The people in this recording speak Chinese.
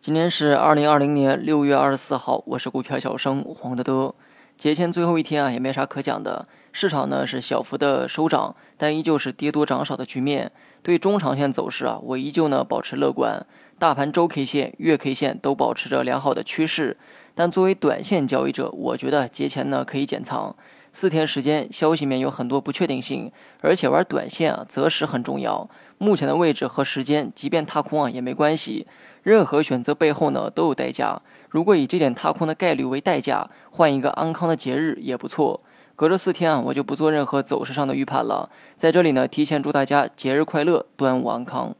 今天是二零二零年六月二十四号我是股票小生黄德德。节前最后一天啊也没啥可讲的。市场呢是小幅的收涨但依旧是跌多涨少的局面。对中长线走势啊，我依旧呢保持乐观。大盘周 K 线、月 K 线都保持着良好的趋势。但作为短线交易者，我觉得节前呢可以减仓。四天时间，消息面有很多不确定性，而且玩短线啊，择时很重要。目前的位置和时间，即便踏空啊也没关系。任何选择背后呢都有代价。如果以这点踏空的概率为代价，换一个安康的节日也不错。隔着四天啊，我就不做任何走势上的预判了。在这里呢，提前祝大家节日快乐，端午安康。